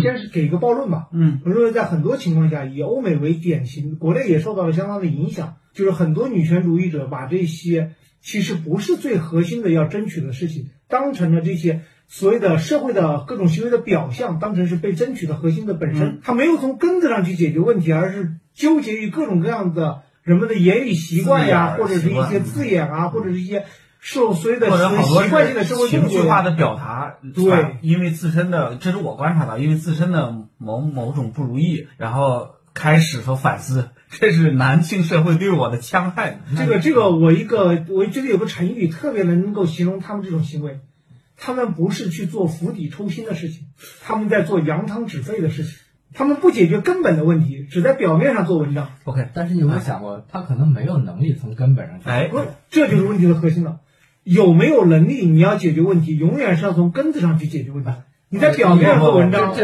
先是给一个暴论吧。嗯我认为在很多情况下，以欧美为典型，国内也受到了相当的影响，就是很多女权主义者把这些其实不是最核心的要争取的事情，当成了这些所谓的社会的各种行为的表象，当成是被争取的核心的本身。他没有从根子上去解决问题，而是纠结于各种各样的人们的言语习惯呀，或者是一些字眼啊，或者是一些受所谓的或者好多习惯性的社会情。绪化的表达，对，因为自身的，这是我观察到，因为自身的某某种不如意，然后开始和反思，这是男性社会对我的戕害。这个这个，我一个我觉得有个成语特别能够形容他们这种行为，他们不是去做釜底抽薪的事情，他们在做扬汤止沸的事情，他们不解决根本的问题，只在表面上做文章。OK，但是你有没有想过，他可能没有能力从根本上去？哎，不，这就是问题的核心了。有没有能力，你要解决问题，永远是要从根子上去解决问题。你在表面上做文章，